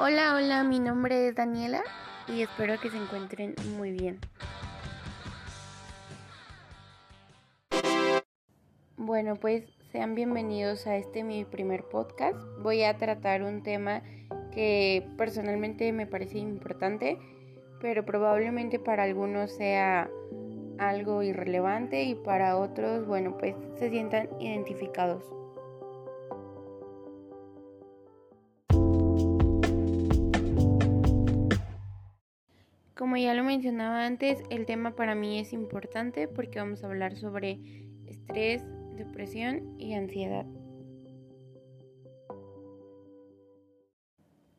Hola, hola, mi nombre es Daniela y espero que se encuentren muy bien. Bueno, pues sean bienvenidos a este mi primer podcast. Voy a tratar un tema que personalmente me parece importante, pero probablemente para algunos sea algo irrelevante y para otros, bueno, pues se sientan identificados. Ya lo mencionaba antes, el tema para mí es importante porque vamos a hablar sobre estrés, depresión y ansiedad.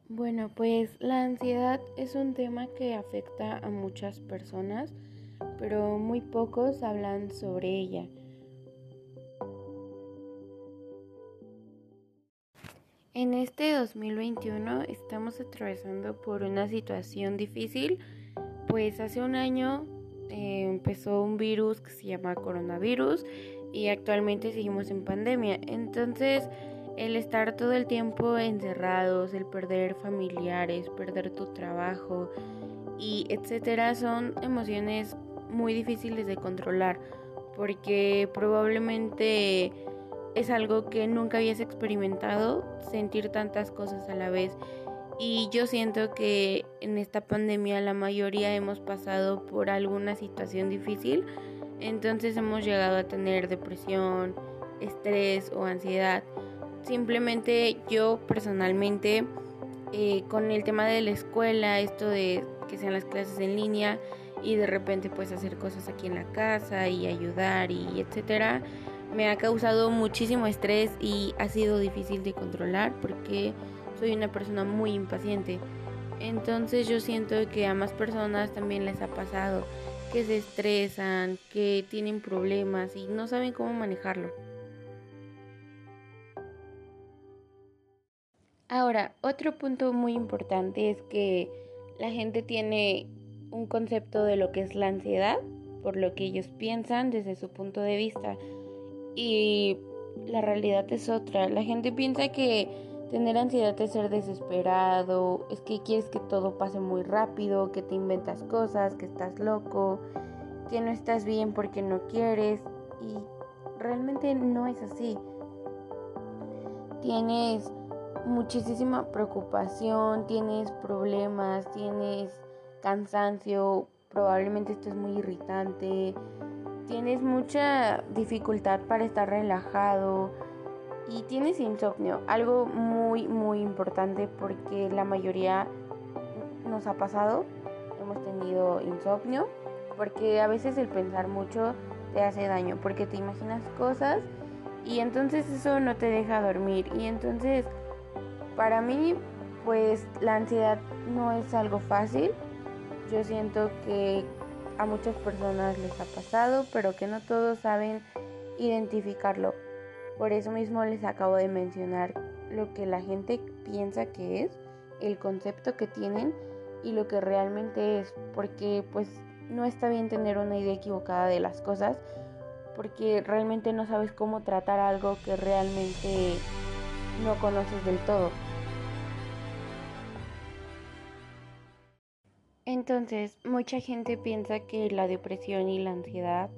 Bueno, pues la ansiedad es un tema que afecta a muchas personas, pero muy pocos hablan sobre ella. En este 2021 estamos atravesando por una situación difícil pues hace un año eh, empezó un virus que se llama coronavirus y actualmente seguimos en pandemia. Entonces, el estar todo el tiempo encerrados, el perder familiares, perder tu trabajo y etcétera son emociones muy difíciles de controlar porque probablemente es algo que nunca habías experimentado, sentir tantas cosas a la vez y yo siento que en esta pandemia la mayoría hemos pasado por alguna situación difícil, entonces hemos llegado a tener depresión, estrés o ansiedad. Simplemente yo personalmente eh, con el tema de la escuela, esto de que sean las clases en línea y de repente pues hacer cosas aquí en la casa y ayudar y etcétera, me ha causado muchísimo estrés y ha sido difícil de controlar porque soy una persona muy impaciente. Entonces yo siento que a más personas también les ha pasado que se estresan, que tienen problemas y no saben cómo manejarlo. Ahora, otro punto muy importante es que la gente tiene un concepto de lo que es la ansiedad, por lo que ellos piensan desde su punto de vista. Y la realidad es otra. La gente piensa que Tener ansiedad es ser desesperado, es que quieres que todo pase muy rápido, que te inventas cosas, que estás loco, que no estás bien porque no quieres y realmente no es así. Tienes muchísima preocupación, tienes problemas, tienes cansancio, probablemente esto es muy irritante, tienes mucha dificultad para estar relajado y tienes insomnio, algo muy muy importante porque la mayoría nos ha pasado, hemos tenido insomnio, porque a veces el pensar mucho te hace daño, porque te imaginas cosas y entonces eso no te deja dormir y entonces para mí pues la ansiedad no es algo fácil, yo siento que a muchas personas les ha pasado, pero que no todos saben identificarlo. Por eso mismo les acabo de mencionar lo que la gente piensa que es, el concepto que tienen y lo que realmente es, porque pues no está bien tener una idea equivocada de las cosas, porque realmente no sabes cómo tratar algo que realmente no conoces del todo. Entonces, mucha gente piensa que la depresión y la ansiedad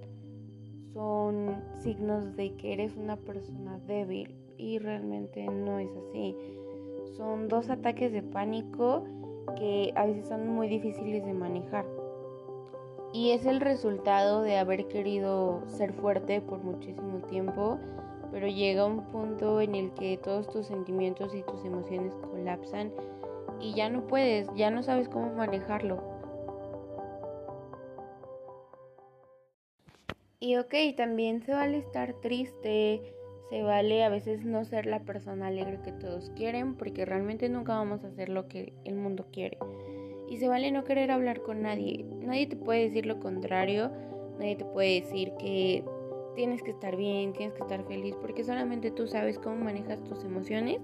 son signos de que eres una persona débil y realmente no es así. Son dos ataques de pánico que a veces son muy difíciles de manejar. Y es el resultado de haber querido ser fuerte por muchísimo tiempo, pero llega un punto en el que todos tus sentimientos y tus emociones colapsan y ya no puedes, ya no sabes cómo manejarlo. Y ok, también se vale estar triste, se vale a veces no ser la persona alegre que todos quieren, porque realmente nunca vamos a hacer lo que el mundo quiere. Y se vale no querer hablar con nadie. Nadie te puede decir lo contrario, nadie te puede decir que tienes que estar bien, tienes que estar feliz, porque solamente tú sabes cómo manejas tus emociones,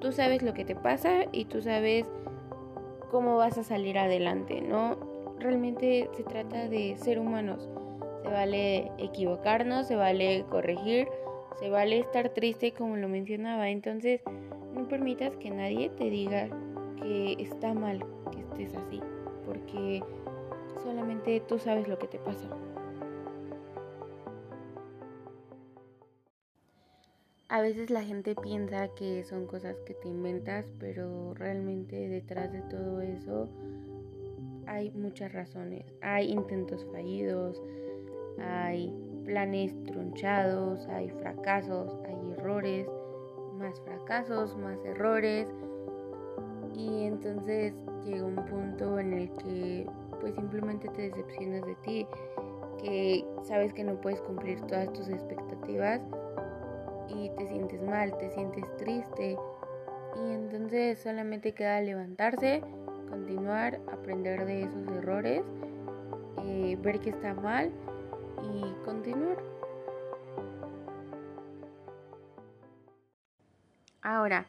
tú sabes lo que te pasa y tú sabes cómo vas a salir adelante, ¿no? Realmente se trata de ser humanos se vale equivocarnos, se vale corregir, se vale estar triste como lo mencionaba. Entonces, no permitas que nadie te diga que está mal que estés así, porque solamente tú sabes lo que te pasa. A veces la gente piensa que son cosas que te inventas, pero realmente detrás de todo eso hay muchas razones. Hay intentos fallidos, hay planes tronchados, hay fracasos, hay errores, más fracasos, más errores. Y entonces llega un punto en el que pues simplemente te decepcionas de ti, que sabes que no puedes cumplir todas tus expectativas y te sientes mal, te sientes triste. Y entonces solamente queda levantarse, continuar, aprender de esos errores, eh, ver que está mal y continuar. Ahora,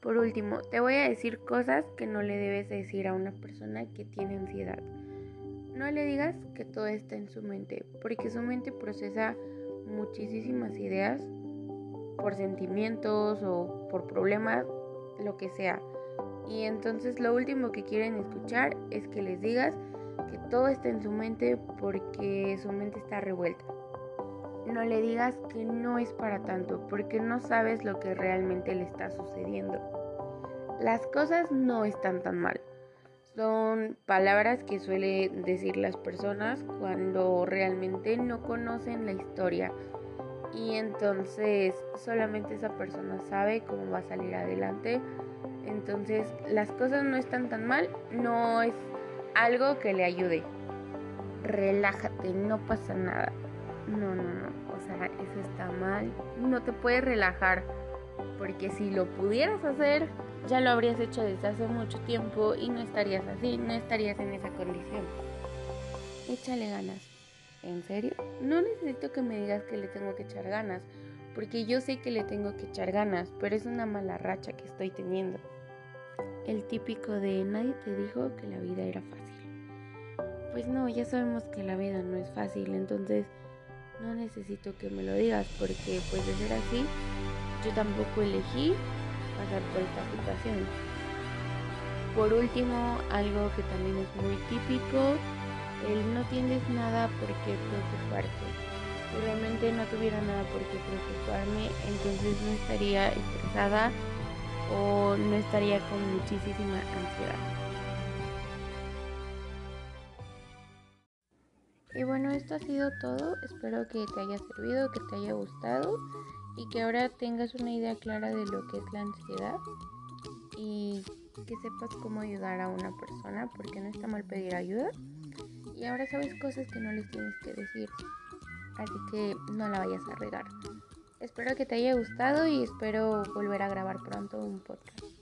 por último, te voy a decir cosas que no le debes decir a una persona que tiene ansiedad. No le digas que todo está en su mente, porque su mente procesa muchísimas ideas por sentimientos o por problemas, lo que sea. Y entonces lo último que quieren escuchar es que les digas que todo está en su mente porque su mente está revuelta. No le digas que no es para tanto porque no sabes lo que realmente le está sucediendo. Las cosas no están tan mal. Son palabras que suelen decir las personas cuando realmente no conocen la historia y entonces solamente esa persona sabe cómo va a salir adelante. Entonces las cosas no están tan mal, no es algo que le ayude. Relájate, no pasa nada. No, no, no, o sea, eso está mal. No te puedes relajar, porque si lo pudieras hacer, ya lo habrías hecho desde hace mucho tiempo y no estarías así, no estarías en esa condición. Échale ganas. ¿En serio? No necesito que me digas que le tengo que echar ganas, porque yo sé que le tengo que echar ganas, pero es una mala racha que estoy teniendo. El típico de nadie te dijo que la vida era fácil. Pues no, ya sabemos que la vida no es fácil, entonces no necesito que me lo digas, porque pues de ser así, yo tampoco elegí pasar por esta situación. Por último, algo que también es muy típico el no tienes nada por qué preocuparte. Realmente no tuviera nada por qué preocuparme, entonces no estaría estresada o no estaría con muchísima ansiedad. Y bueno, esto ha sido todo. Espero que te haya servido, que te haya gustado y que ahora tengas una idea clara de lo que es la ansiedad y que sepas cómo ayudar a una persona porque no está mal pedir ayuda y ahora sabes cosas que no les tienes que decir. Así que no la vayas a regar. Espero que te haya gustado y espero volver a grabar pronto un podcast.